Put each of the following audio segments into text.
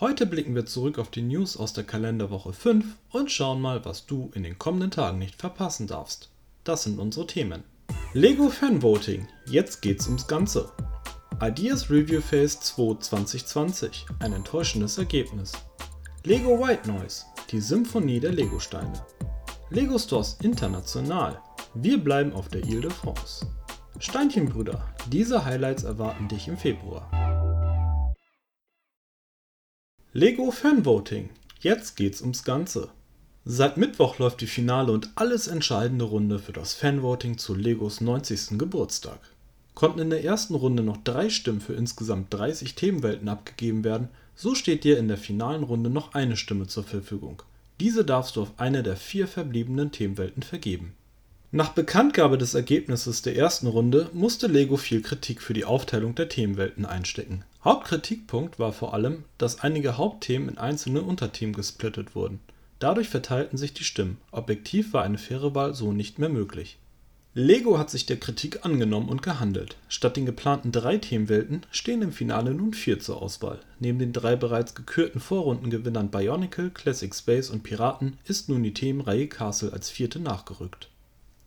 Heute blicken wir zurück auf die News aus der Kalenderwoche 5 und schauen mal, was du in den kommenden Tagen nicht verpassen darfst. Das sind unsere Themen. Lego Fan Voting, jetzt geht's ums Ganze. Ideas Review Phase 2 2020, ein enttäuschendes Ergebnis. Lego White Noise, die Symphonie der Lego-Steine. Lego Stores International, wir bleiben auf der Ile de France. Steinchenbrüder, diese Highlights erwarten dich im Februar. Lego Fanvoting. Jetzt geht's ums Ganze. Seit Mittwoch läuft die finale und alles entscheidende Runde für das Fanvoting zu Legos 90. Geburtstag. Konnten in der ersten Runde noch drei Stimmen für insgesamt 30 Themenwelten abgegeben werden, so steht dir in der finalen Runde noch eine Stimme zur Verfügung. Diese darfst du auf eine der vier verbliebenen Themenwelten vergeben. Nach Bekanntgabe des Ergebnisses der ersten Runde musste Lego viel Kritik für die Aufteilung der Themenwelten einstecken. Hauptkritikpunkt war vor allem, dass einige Hauptthemen in einzelne Unterthemen gesplittet wurden. Dadurch verteilten sich die Stimmen, objektiv war eine faire Wahl so nicht mehr möglich. Lego hat sich der Kritik angenommen und gehandelt. Statt den geplanten drei Themenwelten stehen im Finale nun vier zur Auswahl. Neben den drei bereits gekürten Vorrundengewinnern Bionicle, Classic Space und Piraten ist nun die Themenreihe Castle als vierte nachgerückt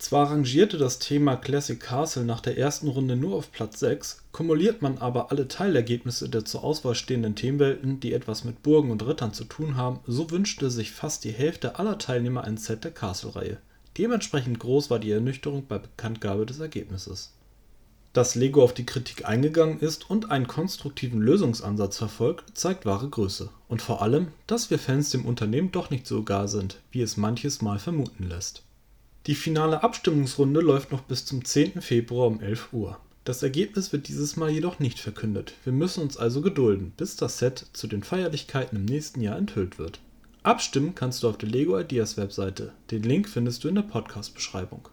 zwar rangierte das Thema Classic Castle nach der ersten Runde nur auf Platz 6, kumuliert man aber alle Teilergebnisse der zur Auswahl stehenden Themenwelten, die etwas mit Burgen und Rittern zu tun haben, so wünschte sich fast die Hälfte aller Teilnehmer ein Set der Castle-Reihe. Dementsprechend groß war die Ernüchterung bei Bekanntgabe des Ergebnisses. Dass Lego auf die Kritik eingegangen ist und einen konstruktiven Lösungsansatz verfolgt, zeigt wahre Größe. Und vor allem, dass wir Fans dem Unternehmen doch nicht so gar sind, wie es manches Mal vermuten lässt die finale Abstimmungsrunde läuft noch bis zum 10. Februar um 11 Uhr. Das Ergebnis wird dieses Mal jedoch nicht verkündet. Wir müssen uns also gedulden, bis das Set zu den Feierlichkeiten im nächsten Jahr enthüllt wird. Abstimmen kannst du auf der Lego Ideas Webseite. Den Link findest du in der Podcast-Beschreibung.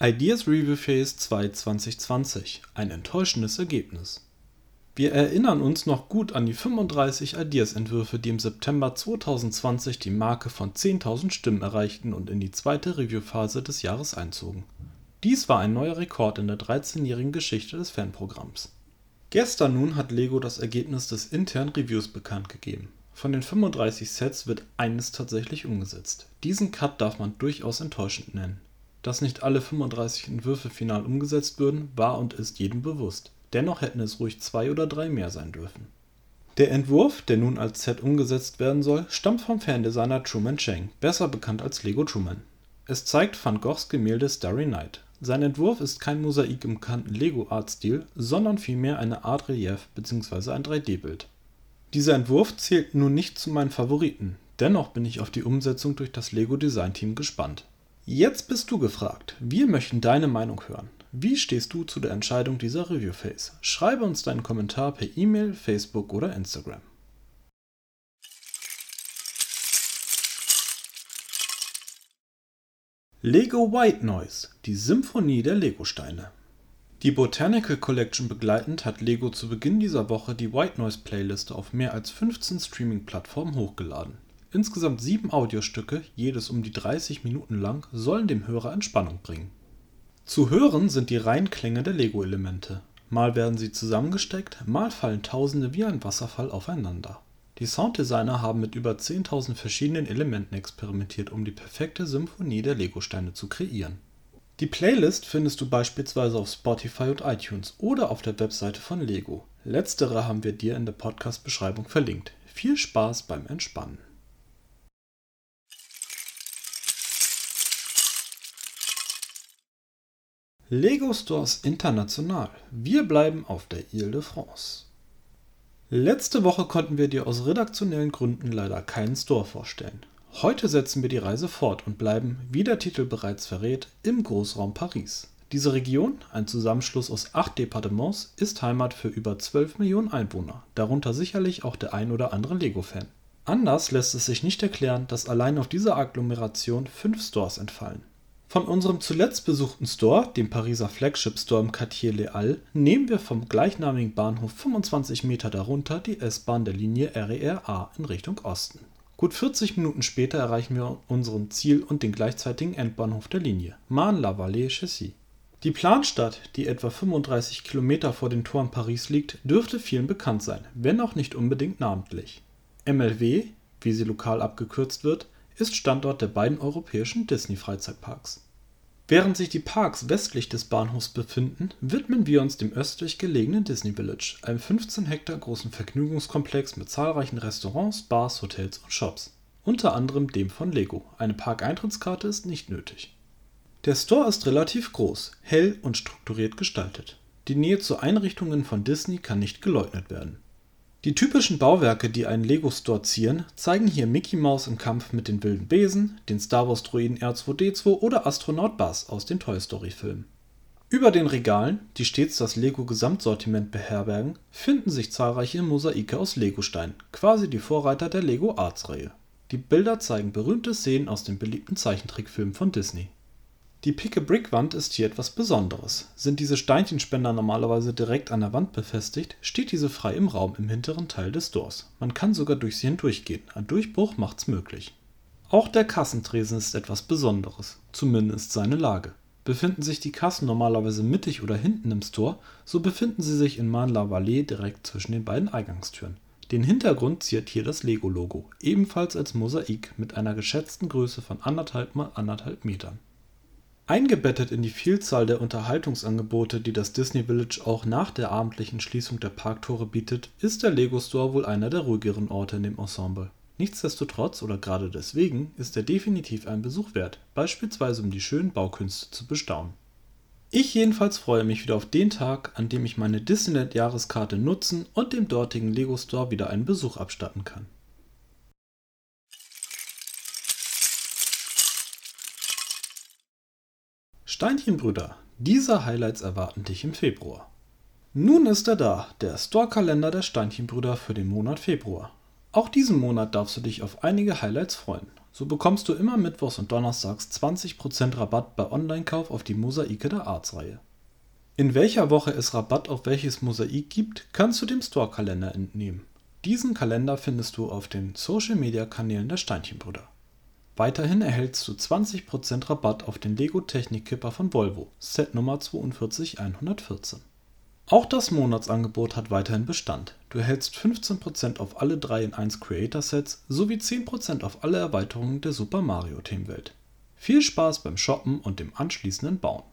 Ideas Review Phase 2 2020. Ein enttäuschendes Ergebnis. Wir erinnern uns noch gut an die 35 Ideas-Entwürfe, die im September 2020 die Marke von 10.000 Stimmen erreichten und in die zweite Reviewphase des Jahres einzogen. Dies war ein neuer Rekord in der 13-jährigen Geschichte des Fanprogramms. Gestern nun hat Lego das Ergebnis des internen Reviews bekannt gegeben. Von den 35 Sets wird eines tatsächlich umgesetzt. Diesen Cut darf man durchaus enttäuschend nennen. Dass nicht alle 35 Entwürfe final umgesetzt würden, war und ist jedem bewusst. Dennoch hätten es ruhig zwei oder drei mehr sein dürfen. Der Entwurf, der nun als Set umgesetzt werden soll, stammt vom Fandesigner Truman Chang, besser bekannt als Lego Truman. Es zeigt Van Goghs Gemälde Starry Night. Sein Entwurf ist kein Mosaik im bekannten Lego-Art-Stil, sondern vielmehr eine Art Relief bzw. ein 3D-Bild. Dieser Entwurf zählt nun nicht zu meinen Favoriten, dennoch bin ich auf die Umsetzung durch das Lego Design Team gespannt. Jetzt bist du gefragt. Wir möchten deine Meinung hören. Wie stehst du zu der Entscheidung dieser Review Phase? Schreibe uns deinen Kommentar per E-Mail, Facebook oder Instagram. Lego White Noise, die Symphonie der Lego-Steine. Die Botanical Collection begleitend hat Lego zu Beginn dieser Woche die White Noise Playliste auf mehr als 15 Streaming-Plattformen hochgeladen. Insgesamt sieben Audiostücke, jedes um die 30 Minuten lang, sollen dem Hörer Entspannung bringen. Zu hören sind die Reihenklänge der Lego-Elemente. Mal werden sie zusammengesteckt, mal fallen Tausende wie ein Wasserfall aufeinander. Die Sounddesigner haben mit über 10.000 verschiedenen Elementen experimentiert, um die perfekte Symphonie der Lego-Steine zu kreieren. Die Playlist findest du beispielsweise auf Spotify und iTunes oder auf der Webseite von Lego. Letztere haben wir dir in der Podcast-Beschreibung verlinkt. Viel Spaß beim Entspannen. Lego Stores International. Wir bleiben auf der Ile de France. Letzte Woche konnten wir dir aus redaktionellen Gründen leider keinen Store vorstellen. Heute setzen wir die Reise fort und bleiben, wie der Titel bereits verrät, im Großraum Paris. Diese Region, ein Zusammenschluss aus acht Departements, ist Heimat für über 12 Millionen Einwohner, darunter sicherlich auch der ein oder andere Lego-Fan. Anders lässt es sich nicht erklären, dass allein auf dieser Agglomeration fünf Stores entfallen. Von unserem zuletzt besuchten Store, dem Pariser Flagship Store im Quartier Halles, nehmen wir vom gleichnamigen Bahnhof 25 Meter darunter die S-Bahn der Linie RER A in Richtung Osten. Gut 40 Minuten später erreichen wir unseren Ziel und den gleichzeitigen Endbahnhof der Linie, Marne-la-Vallée-Chessy. Die Planstadt, die etwa 35 Kilometer vor den Toren Paris liegt, dürfte vielen bekannt sein, wenn auch nicht unbedingt namentlich. MLW, wie sie lokal abgekürzt wird, ist Standort der beiden europäischen Disney-Freizeitparks. Während sich die Parks westlich des Bahnhofs befinden, widmen wir uns dem östlich gelegenen Disney Village, einem 15 Hektar großen Vergnügungskomplex mit zahlreichen Restaurants, Bars, Hotels und Shops, unter anderem dem von Lego. Eine Parkeintrittskarte ist nicht nötig. Der Store ist relativ groß, hell und strukturiert gestaltet. Die Nähe zu Einrichtungen von Disney kann nicht geleugnet werden die typischen Bauwerke, die einen Lego-Store zieren, zeigen hier Mickey Mouse im Kampf mit den wilden Besen, den Star-Wars-Droiden R2-D2 oder Astronaut Buzz aus den Toy-Story-Filmen. Über den Regalen, die stets das Lego-Gesamtsortiment beherbergen, finden sich zahlreiche Mosaike aus Legostein, quasi die Vorreiter der Lego-Arts-Reihe. Die Bilder zeigen berühmte Szenen aus den beliebten Zeichentrickfilmen von Disney die Pick-a-Brick-Wand ist hier etwas Besonderes. Sind diese Steinchenspender normalerweise direkt an der Wand befestigt, steht diese frei im Raum im hinteren Teil des Stores. Man kann sogar durch sie hindurchgehen, ein Durchbruch macht's möglich. Auch der Kassentresen ist etwas Besonderes, zumindest seine Lage. Befinden sich die Kassen normalerweise mittig oder hinten im Store, so befinden sie sich in Marne-la-Vallée direkt zwischen den beiden Eingangstüren. Den Hintergrund ziert hier das Lego-Logo, ebenfalls als Mosaik mit einer geschätzten Größe von anderthalb mal anderthalb Metern. Eingebettet in die Vielzahl der Unterhaltungsangebote, die das Disney Village auch nach der abendlichen Schließung der Parktore bietet, ist der Lego Store wohl einer der ruhigeren Orte in dem Ensemble. Nichtsdestotrotz oder gerade deswegen ist er definitiv einen Besuch wert, beispielsweise um die schönen Baukünste zu bestaunen. Ich jedenfalls freue mich wieder auf den Tag, an dem ich meine Disneyland-Jahreskarte nutzen und dem dortigen Lego Store wieder einen Besuch abstatten kann Steinchenbrüder, diese Highlights erwarten dich im Februar. Nun ist er da, der Store-Kalender der Steinchenbrüder für den Monat Februar. Auch diesen Monat darfst du dich auf einige Highlights freuen. So bekommst du immer mittwochs und donnerstags 20% Rabatt bei Online-Kauf auf die Mosaike der Arts-Reihe. In welcher Woche es Rabatt auf welches Mosaik gibt, kannst du dem Store-Kalender entnehmen. Diesen Kalender findest du auf den Social-Media-Kanälen der Steinchenbrüder. Weiterhin erhältst du 20% Rabatt auf den Lego Technikkipper von Volvo, Set Nummer 42114. Auch das Monatsangebot hat weiterhin Bestand. Du erhältst 15% auf alle 3 in 1 Creator Sets sowie 10% auf alle Erweiterungen der Super Mario Themenwelt. Viel Spaß beim Shoppen und dem anschließenden Bauen.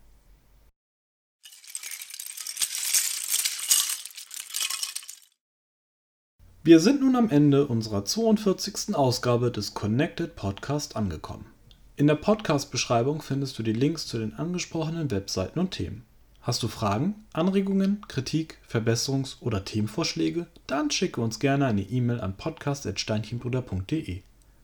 Wir sind nun am Ende unserer 42. Ausgabe des Connected Podcast angekommen. In der Podcast-Beschreibung findest du die Links zu den angesprochenen Webseiten und Themen. Hast du Fragen, Anregungen, Kritik, Verbesserungs- oder Themenvorschläge? Dann schicke uns gerne eine E-Mail an podcast.steinchenbruder.de.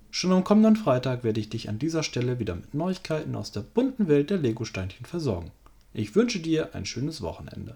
Schon am kommenden Freitag werde ich dich an dieser Stelle wieder mit Neuigkeiten aus der bunten Welt der Lego-Steinchen versorgen. Ich wünsche dir ein schönes Wochenende.